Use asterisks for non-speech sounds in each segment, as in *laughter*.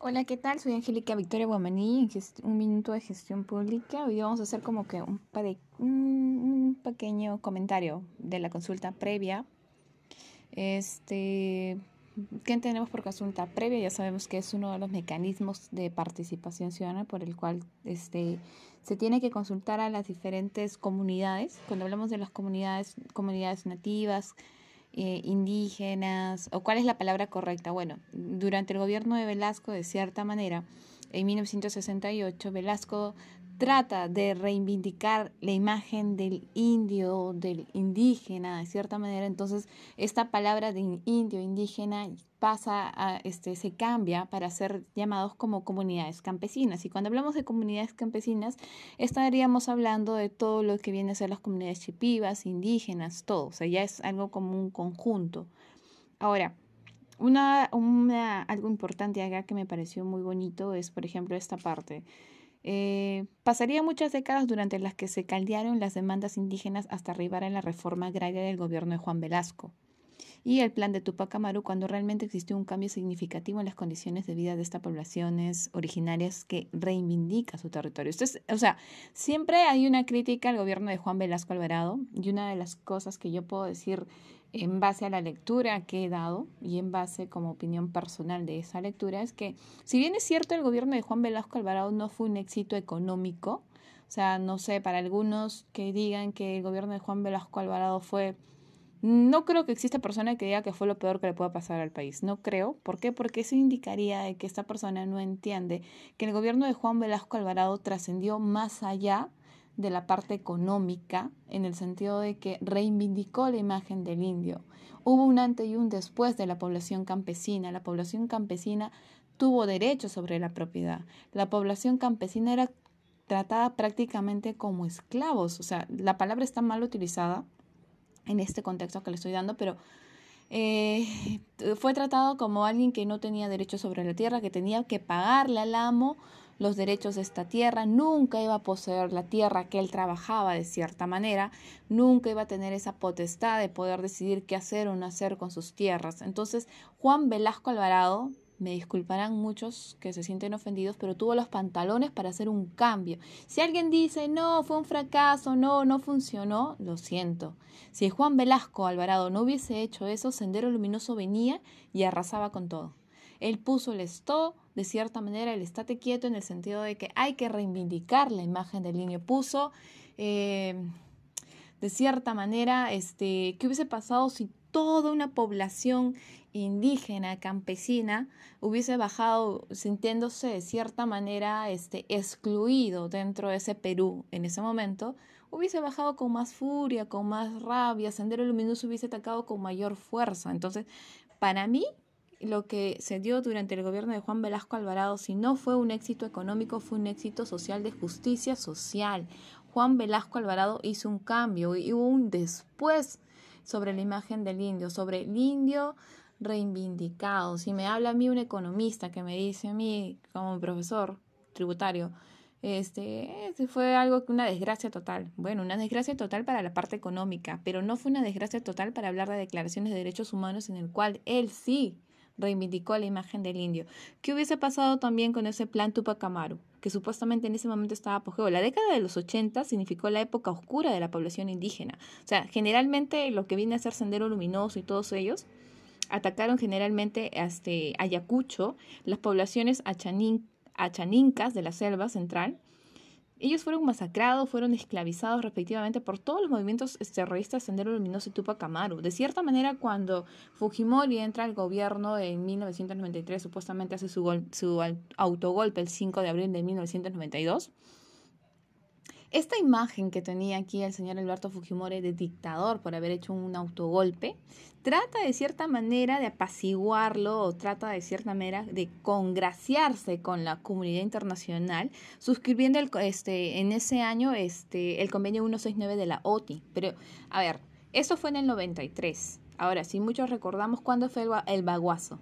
Hola, ¿qué tal? Soy Angélica Victoria Guamaní, un minuto de gestión pública. Hoy vamos a hacer como que un, un pequeño comentario de la consulta previa. Este, ¿Qué entendemos por consulta previa? Ya sabemos que es uno de los mecanismos de participación ciudadana por el cual este, se tiene que consultar a las diferentes comunidades. Cuando hablamos de las comunidades, comunidades nativas, eh, indígenas, o cuál es la palabra correcta. Bueno, durante el gobierno de Velasco, de cierta manera, en 1968, Velasco trata de reivindicar la imagen del indio, del indígena, de cierta manera. Entonces, esta palabra de indio, indígena, pasa a, este, se cambia para ser llamados como comunidades campesinas. Y cuando hablamos de comunidades campesinas, estaríamos hablando de todo lo que viene a ser las comunidades chipivas, indígenas, todo. O sea, ya es algo como un conjunto. Ahora, una, una, algo importante acá que me pareció muy bonito es, por ejemplo, esta parte. Eh, pasaría muchas décadas durante las que se caldearon las demandas indígenas hasta arribar a la reforma agraria del gobierno de Juan Velasco y el plan de Tupac Amaru cuando realmente existió un cambio significativo en las condiciones de vida de estas poblaciones originarias que reivindica su territorio. Entonces, o sea, siempre hay una crítica al gobierno de Juan Velasco Alvarado y una de las cosas que yo puedo decir en base a la lectura que he dado y en base como opinión personal de esa lectura es que si bien es cierto el gobierno de Juan Velasco Alvarado no fue un éxito económico, o sea, no sé, para algunos que digan que el gobierno de Juan Velasco Alvarado fue no creo que exista persona que diga que fue lo peor que le pueda pasar al país. No creo. ¿Por qué? Porque eso indicaría que esta persona no entiende que el gobierno de Juan Velasco Alvarado trascendió más allá de la parte económica, en el sentido de que reivindicó la imagen del indio. Hubo un antes y un después de la población campesina. La población campesina tuvo derecho sobre la propiedad. La población campesina era tratada prácticamente como esclavos. O sea, la palabra está mal utilizada en este contexto que le estoy dando, pero eh, fue tratado como alguien que no tenía derecho sobre la tierra, que tenía que pagarle al amo los derechos de esta tierra, nunca iba a poseer la tierra que él trabajaba de cierta manera, nunca iba a tener esa potestad de poder decidir qué hacer o no hacer con sus tierras. Entonces, Juan Velasco Alvarado me disculparán muchos que se sienten ofendidos, pero tuvo los pantalones para hacer un cambio. Si alguien dice, no, fue un fracaso, no, no funcionó, lo siento. Si Juan Velasco Alvarado no hubiese hecho eso, Sendero Luminoso venía y arrasaba con todo. Él puso el esto, de cierta manera, el estate quieto en el sentido de que hay que reivindicar la imagen del niño. Puso, eh, de cierta manera, este, ¿qué hubiese pasado si toda una población indígena, campesina, hubiese bajado sintiéndose de cierta manera este, excluido dentro de ese Perú en ese momento, hubiese bajado con más furia, con más rabia, Sendero Luminoso hubiese atacado con mayor fuerza. Entonces, para mí, lo que se dio durante el gobierno de Juan Velasco Alvarado, si no fue un éxito económico, fue un éxito social de justicia social. Juan Velasco Alvarado hizo un cambio y hubo un después sobre la imagen del indio, sobre el indio reivindicado. Si me habla a mí un economista que me dice a mí como profesor tributario, este, este, fue algo que una desgracia total. Bueno, una desgracia total para la parte económica, pero no fue una desgracia total para hablar de declaraciones de derechos humanos en el cual él sí reivindicó la imagen del indio. ¿Qué hubiese pasado también con ese plan Tupac Amaru? Que supuestamente en ese momento estaba apogeo. La década de los 80 significó la época oscura de la población indígena. O sea, generalmente lo que viene a ser Sendero Luminoso y todos ellos atacaron generalmente este, Ayacucho, las poblaciones achanincas de la selva central, ellos fueron masacrados, fueron esclavizados respectivamente por todos los movimientos terroristas Sendero Luminoso y Tupac Amaru. De cierta manera, cuando Fujimori entra al gobierno en 1993, supuestamente hace su, su autogolpe el 5 de abril de 1992, esta imagen que tenía aquí el señor Alberto Fujimori de dictador por haber hecho un autogolpe, trata de cierta manera de apaciguarlo o trata de cierta manera de congraciarse con la comunidad internacional, suscribiendo el, este, en ese año este, el convenio 169 de la OTI. Pero, a ver, eso fue en el 93. Ahora, si muchos recordamos cuándo fue el, el baguazo.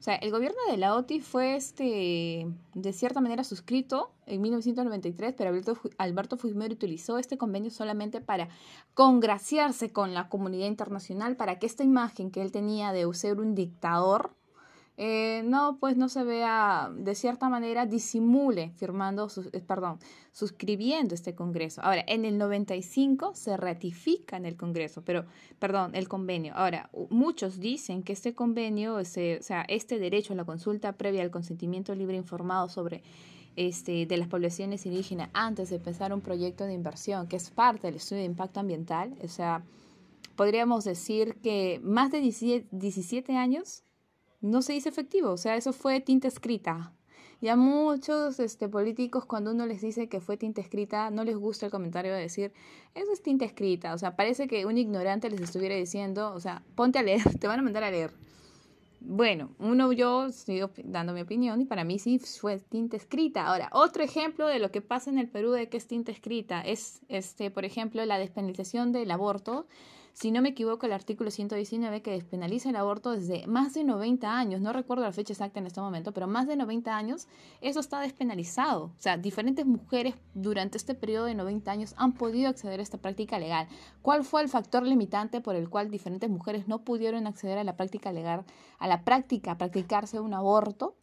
O sea, el gobierno de la OTI fue este, de cierta manera suscrito en 1993, pero Alberto, Alberto Fujimori utilizó este convenio solamente para congraciarse con la comunidad internacional, para que esta imagen que él tenía de ser un dictador eh, no, pues no se vea de cierta manera disimule firmando, sus, eh, perdón, suscribiendo este Congreso. Ahora, en el 95 se ratifica en el Congreso, pero, perdón, el convenio. Ahora, muchos dicen que este convenio, o sea, este derecho a la consulta previa al consentimiento libre informado sobre este, de las poblaciones indígenas antes de empezar un proyecto de inversión, que es parte del estudio de impacto ambiental, o sea, podríamos decir que más de 17 años no se dice efectivo, o sea, eso fue tinta escrita. Y a muchos este, políticos cuando uno les dice que fue tinta escrita, no les gusta el comentario de decir, eso es tinta escrita, o sea, parece que un ignorante les estuviera diciendo, o sea, ponte a leer, *laughs* te van a mandar a leer. Bueno, uno yo estoy dando mi opinión y para mí sí fue tinta escrita. Ahora, otro ejemplo de lo que pasa en el Perú de que es tinta escrita es, este, por ejemplo, la despenalización del aborto si no me equivoco, el artículo 119 que despenaliza el aborto desde más de 90 años, no recuerdo la fecha exacta en este momento, pero más de 90 años, eso está despenalizado. O sea, diferentes mujeres durante este periodo de 90 años han podido acceder a esta práctica legal. ¿Cuál fue el factor limitante por el cual diferentes mujeres no pudieron acceder a la práctica legal, a la práctica, a practicarse un aborto?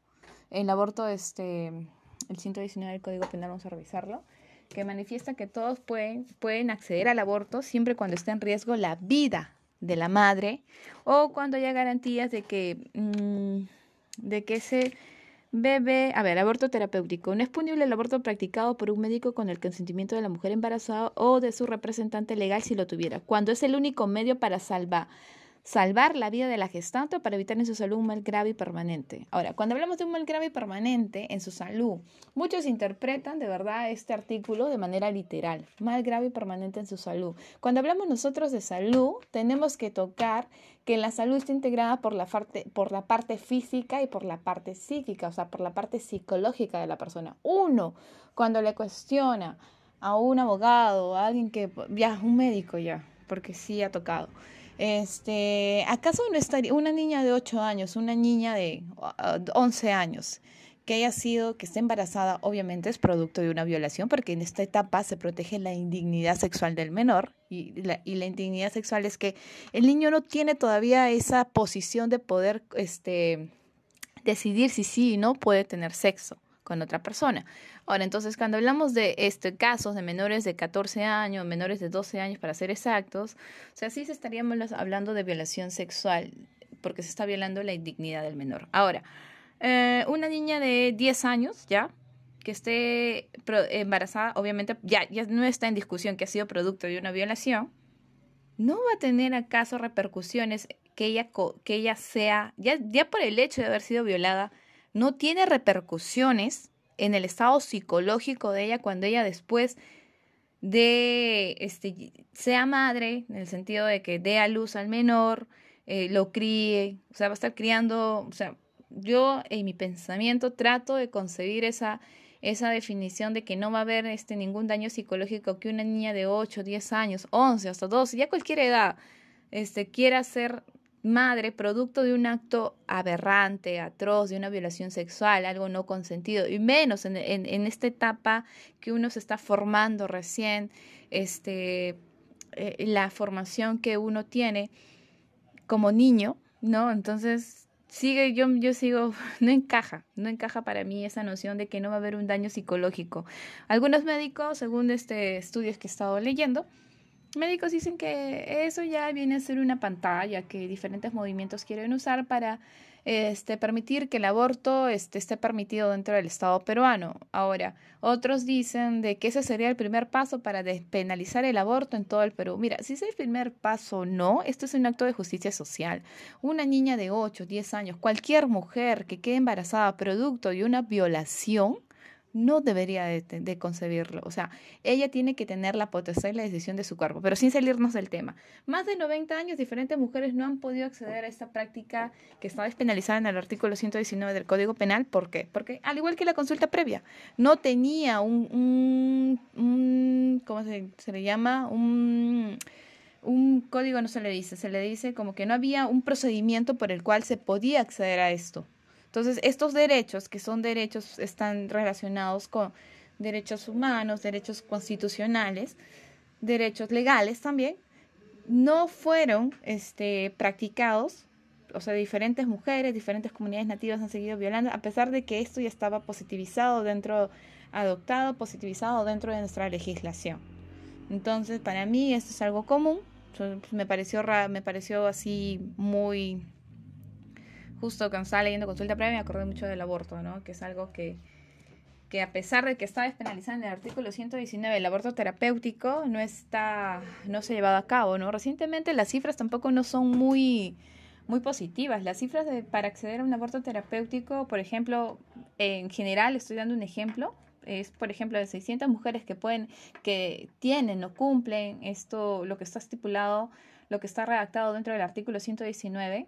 El aborto, este, el 119 del Código Penal, vamos a revisarlo que manifiesta que todos pueden, pueden acceder al aborto siempre cuando esté en riesgo la vida de la madre o cuando haya garantías de que, mm, de que ese bebé, a ver, aborto terapéutico. No es punible el aborto practicado por un médico con el consentimiento de la mujer embarazada o de su representante legal si lo tuviera, cuando es el único medio para salvar salvar la vida de la gestante para evitar en su salud un mal grave y permanente. Ahora, cuando hablamos de un mal grave y permanente en su salud, muchos interpretan de verdad este artículo de manera literal, mal grave y permanente en su salud. Cuando hablamos nosotros de salud, tenemos que tocar que la salud está integrada por la parte, por la parte física y por la parte psíquica, o sea, por la parte psicológica de la persona. Uno, cuando le cuestiona a un abogado, a alguien que, ya, un médico ya, porque sí ha tocado este, ¿acaso no estaría una niña de 8 años, una niña de 11 años, que haya sido, que esté embarazada, obviamente es producto de una violación, porque en esta etapa se protege la indignidad sexual del menor, y la, y la indignidad sexual es que el niño no tiene todavía esa posición de poder este, decidir si sí y no puede tener sexo con otra persona. Ahora, entonces, cuando hablamos de este, casos de menores de 14 años, menores de 12 años, para ser exactos, o sea, sí se estaríamos hablando de violación sexual, porque se está violando la indignidad del menor. Ahora, eh, una niña de 10 años, ¿ya? que esté embarazada, obviamente ya, ya no está en discusión que ha sido producto de una violación, no va a tener acaso repercusiones que ella, que ella sea, ya, ya por el hecho de haber sido violada, no tiene repercusiones en el estado psicológico de ella cuando ella después de este sea madre en el sentido de que dé a luz al menor eh, lo críe o sea va a estar criando o sea yo en mi pensamiento trato de concebir esa esa definición de que no va a haber este ningún daño psicológico que una niña de 8, 10 años, 11, hasta 12, ya cualquier edad, este, quiera ser madre producto de un acto aberrante, atroz, de una violación sexual, algo no consentido, y menos en, en, esta etapa que uno se está formando recién, este, eh, la formación que uno tiene como niño, ¿no? Entonces, sigue, yo, yo sigo, *laughs* no encaja, no encaja para mí esa noción de que no va a haber un daño psicológico. Algunos médicos, según este estudios que he estado leyendo, médicos dicen que eso ya viene a ser una pantalla que diferentes movimientos quieren usar para este, permitir que el aborto este, esté permitido dentro del Estado peruano. Ahora, otros dicen de que ese sería el primer paso para despenalizar el aborto en todo el Perú. Mira, si es el primer paso no, esto es un acto de justicia social. Una niña de 8, 10 años, cualquier mujer que quede embarazada producto de una violación, no debería de, concebirlo. O sea, ella tiene que tener la potestad y la decisión de su cuerpo, pero sin salirnos del tema. Más de 90 años, diferentes mujeres no han podido acceder a esta práctica que está despenalizada en el artículo 119 del Código Penal. ¿Por qué? Porque, al igual que la consulta previa, no tenía un, un, ¿cómo se, se le llama? Un un código no se le dice, se le dice como que no había un procedimiento por el cual se podía acceder a esto. Entonces, estos derechos, que son derechos, están relacionados con derechos humanos, derechos constitucionales, derechos legales también, no fueron este, practicados o sea, diferentes mujeres, diferentes comunidades nativas han seguido violando, a pesar de que esto ya estaba positivizado dentro, adoptado, positivizado dentro de nuestra legislación. Entonces, para mí esto es algo común. Me pareció, me pareció así muy justo cuando estaba leyendo consulta previa me acordé mucho del aborto, ¿no? Que es algo que, que a pesar de que está despenalizado en el artículo 119, el aborto terapéutico no está, no se ha llevado a cabo, ¿no? Recientemente las cifras tampoco no son muy, muy positivas. Las cifras de, para acceder a un aborto terapéutico, por ejemplo, en general, estoy dando un ejemplo, es por ejemplo de 600 mujeres que pueden, que tienen o cumplen esto, lo que está estipulado, lo que está redactado dentro del artículo 119,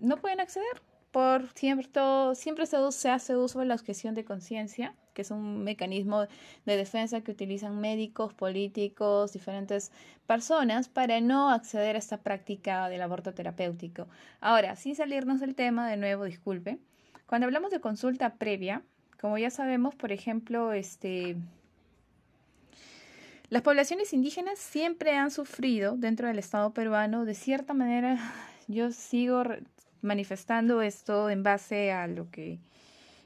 no pueden acceder por cierto, siempre se, hace uso de la objeción de conciencia, que es un mecanismo de defensa que utilizan médicos, políticos, diferentes personas para no acceder a esta práctica del aborto terapéutico. Ahora, sin salirnos del tema, de nuevo, disculpe, cuando hablamos de consulta previa, como ya sabemos, por ejemplo, este, las poblaciones indígenas siempre han sufrido dentro del Estado peruano, de cierta manera, yo sigo manifestando esto en base a lo que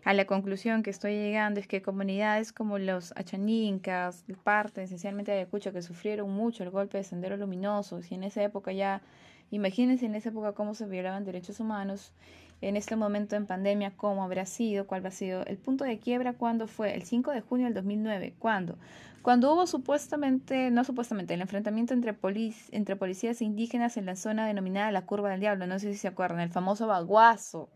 a la conclusión que estoy llegando es que comunidades como los achanincas, parte esencialmente de Ayacucho, que sufrieron mucho el golpe de Sendero Luminoso, y en esa época ya, imagínense en esa época cómo se violaban derechos humanos, en este momento en pandemia, cómo habrá sido, cuál ha sido el punto de quiebra, cuándo fue, el 5 de junio del 2009, ¿cuándo? Cuando hubo supuestamente, no supuestamente, el enfrentamiento entre, policías indígenas en la zona denominada la Curva del Diablo, no sé si se acuerdan, el famoso baguazo.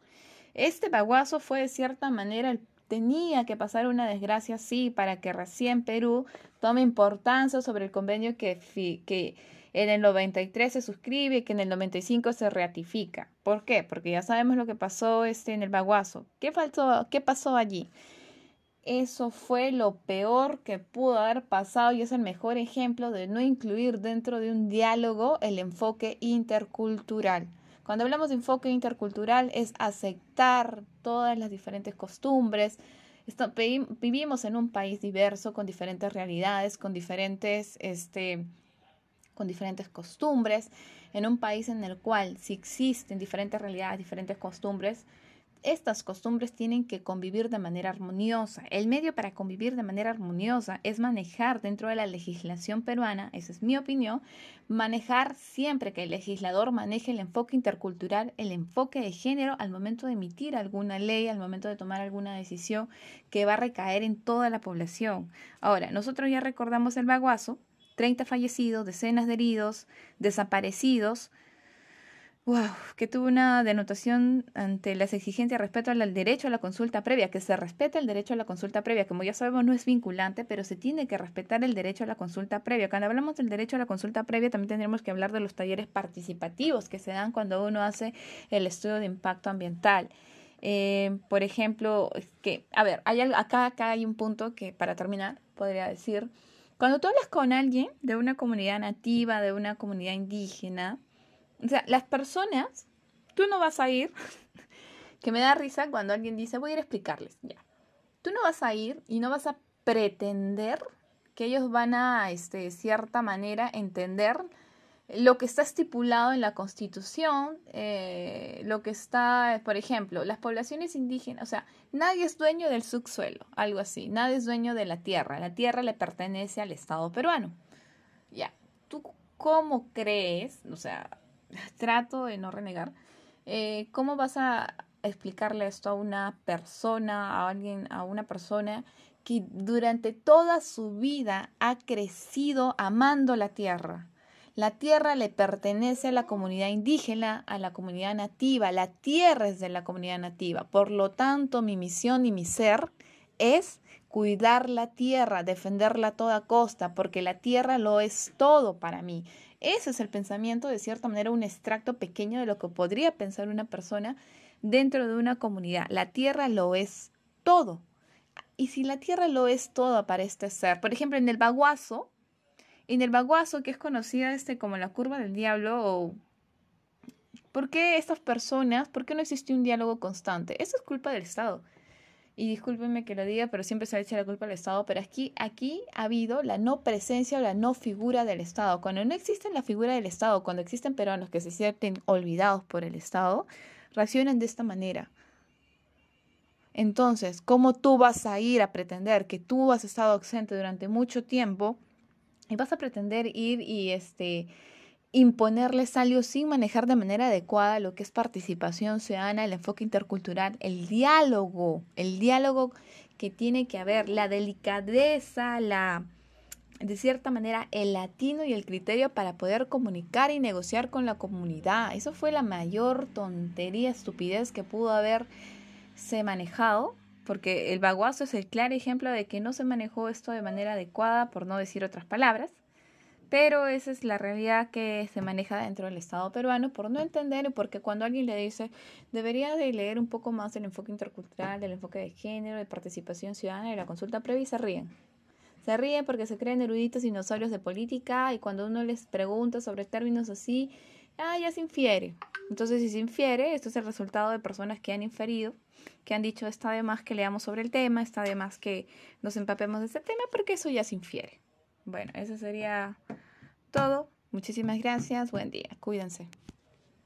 Este baguazo fue de cierta manera tenía que pasar una desgracia así para que recién Perú tome importancia sobre el convenio que, que en el 93 se suscribe y que en el 95 se ratifica. ¿Por qué? Porque ya sabemos lo que pasó este en el baguazo. ¿Qué, pasó allí? Eso fue lo peor que pudo haber pasado y es el mejor ejemplo de no incluir dentro de un diálogo el enfoque intercultural. Cuando hablamos de enfoque intercultural es aceptar todas las diferentes costumbres. vivimos en un país diverso, con diferentes realidades, con diferentes, este, con diferentes costumbres, en un país en el cual si existen diferentes realidades, diferentes costumbres, estas costumbres tienen que convivir de manera armoniosa. El medio para convivir de manera armoniosa es manejar dentro de la legislación peruana, esa es mi opinión, manejar siempre que el legislador maneje el enfoque intercultural, el enfoque de género al momento de emitir alguna ley, al momento de tomar alguna decisión que va a recaer en toda la población. Ahora, nosotros ya recordamos el baguazo, 30 fallecidos, decenas de heridos, desaparecidos, Wow, que tuvo una denotación ante las exigencias respecto al derecho a la consulta previa, que se respeta el derecho a la consulta previa, como ya sabemos no es vinculante, pero se tiene que respetar el derecho a la consulta previa. Cuando hablamos del derecho a la consulta previa, también tendremos que hablar de los talleres participativos que se dan cuando uno hace el estudio de impacto ambiental. Eh, por ejemplo, que, a ver, hay, acá, acá hay un punto que para terminar podría decir, cuando tú hablas con alguien de una comunidad nativa, de una comunidad indígena, o sea, las personas, tú no vas a ir, *laughs* que me da risa cuando alguien dice, voy a ir a explicarles, ya. Tú no vas a ir y no vas a pretender que ellos van a, este, de cierta manera, entender lo que está estipulado en la Constitución, eh, lo que está, por ejemplo, las poblaciones indígenas, o sea, nadie es dueño del subsuelo, algo así, nadie es dueño de la tierra, la tierra le pertenece al Estado peruano. Ya, ¿tú cómo crees, o sea, *laughs* trato de no renegar, eh, ¿cómo vas a explicarle esto a una persona, a alguien, a una persona que durante toda su vida ha crecido amando la tierra? La tierra le pertenece a la comunidad indígena, a la comunidad nativa, la tierra es de la comunidad nativa. Por lo tanto, mi misión y mi ser es cuidar la tierra, defenderla a toda costa, porque la tierra lo es todo para mí. Ese es el pensamiento, de cierta manera, un extracto pequeño de lo que podría pensar una persona dentro de una comunidad. La tierra lo es todo. Y si la tierra lo es todo para este ser, por ejemplo, en el baguazo, en el baguazo, que es conocida este como la curva del diablo, ¿por qué estas personas, por qué no existe un diálogo constante? Eso es culpa del Estado. y discúlpenme que lo diga, pero siempre se le echa la culpa al Estado, pero aquí, aquí ha habido la no presencia o la no figura del Estado. Cuando no existe la figura del Estado, cuando existen peruanos que se sienten olvidados por el Estado, reaccionan de esta manera. Entonces, ¿cómo tú vas a ir a pretender que tú has estado ausente durante mucho tiempo y vas a pretender ir y este imponerles algo sin manejar de manera adecuada lo que es participación ciudadana, el enfoque intercultural, el diálogo, el diálogo que tiene que haber, la delicadeza, la de cierta manera el latino y el criterio para poder comunicar y negociar con la comunidad. Eso fue la mayor tontería, estupidez que pudo haberse manejado, porque el baguazo es el claro ejemplo de que no se manejó esto de manera adecuada, por no decir otras palabras. Pero esa es la realidad que se maneja dentro del Estado peruano por no entender, porque cuando alguien le dice, debería de leer un poco más del enfoque intercultural, del enfoque de género, de participación ciudadana y la consulta previa, se ríen. Se ríen porque se creen eruditos dinosaurios de política y cuando uno les pregunta sobre términos así, ah, ya se infiere. Entonces, si se infiere, esto es el resultado de personas que han inferido, que han dicho, está de más que leamos sobre el tema, está de más que nos empapemos de ese tema, porque eso ya se infiere. Bueno, eso sería todo. Muchísimas gracias. Buen día. Cuídense.